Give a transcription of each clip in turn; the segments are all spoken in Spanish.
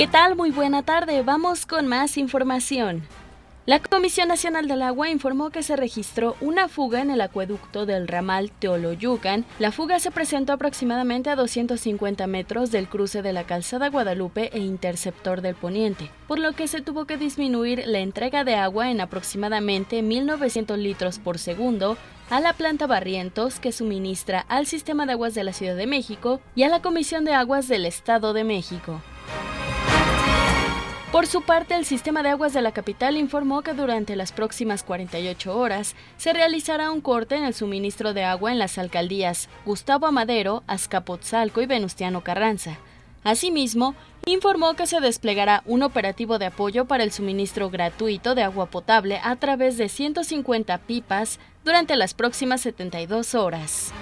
¿Qué tal? Muy buena tarde. Vamos con más información. La Comisión Nacional del Agua informó que se registró una fuga en el acueducto del ramal Teoloyucan. La fuga se presentó aproximadamente a 250 metros del cruce de la calzada Guadalupe e interceptor del poniente, por lo que se tuvo que disminuir la entrega de agua en aproximadamente 1.900 litros por segundo a la planta Barrientos que suministra al Sistema de Aguas de la Ciudad de México y a la Comisión de Aguas del Estado de México. Por su parte, el sistema de aguas de la capital informó que durante las próximas 48 horas se realizará un corte en el suministro de agua en las alcaldías Gustavo Amadero, Azcapotzalco y Venustiano Carranza. Asimismo, informó que se desplegará un operativo de apoyo para el suministro gratuito de agua potable a través de 150 pipas durante las próximas 72 horas.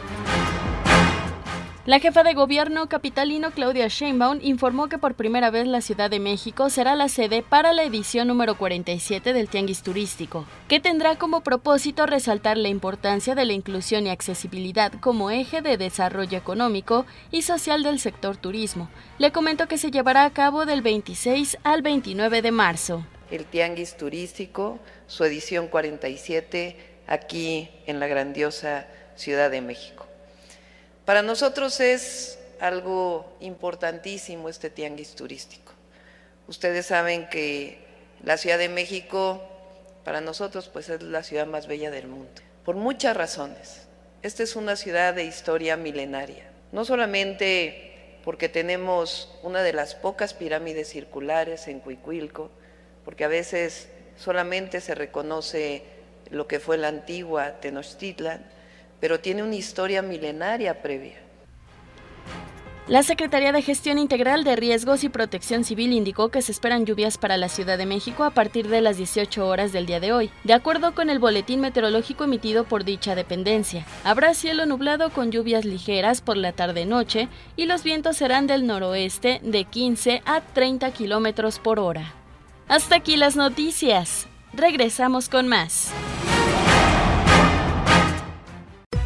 La jefa de gobierno capitalino Claudia Sheinbaum informó que por primera vez la Ciudad de México será la sede para la edición número 47 del Tianguis Turístico, que tendrá como propósito resaltar la importancia de la inclusión y accesibilidad como eje de desarrollo económico y social del sector turismo. Le comento que se llevará a cabo del 26 al 29 de marzo. El Tianguis Turístico, su edición 47, aquí en la grandiosa Ciudad de México. Para nosotros es algo importantísimo este tianguis turístico. Ustedes saben que la Ciudad de México para nosotros pues es la ciudad más bella del mundo, por muchas razones. Esta es una ciudad de historia milenaria, no solamente porque tenemos una de las pocas pirámides circulares en Cuicuilco, porque a veces solamente se reconoce lo que fue la antigua Tenochtitlan, pero tiene una historia milenaria previa. La Secretaría de Gestión Integral de Riesgos y Protección Civil indicó que se esperan lluvias para la Ciudad de México a partir de las 18 horas del día de hoy, de acuerdo con el boletín meteorológico emitido por dicha dependencia. Habrá cielo nublado con lluvias ligeras por la tarde-noche y los vientos serán del noroeste de 15 a 30 kilómetros por hora. Hasta aquí las noticias. Regresamos con más.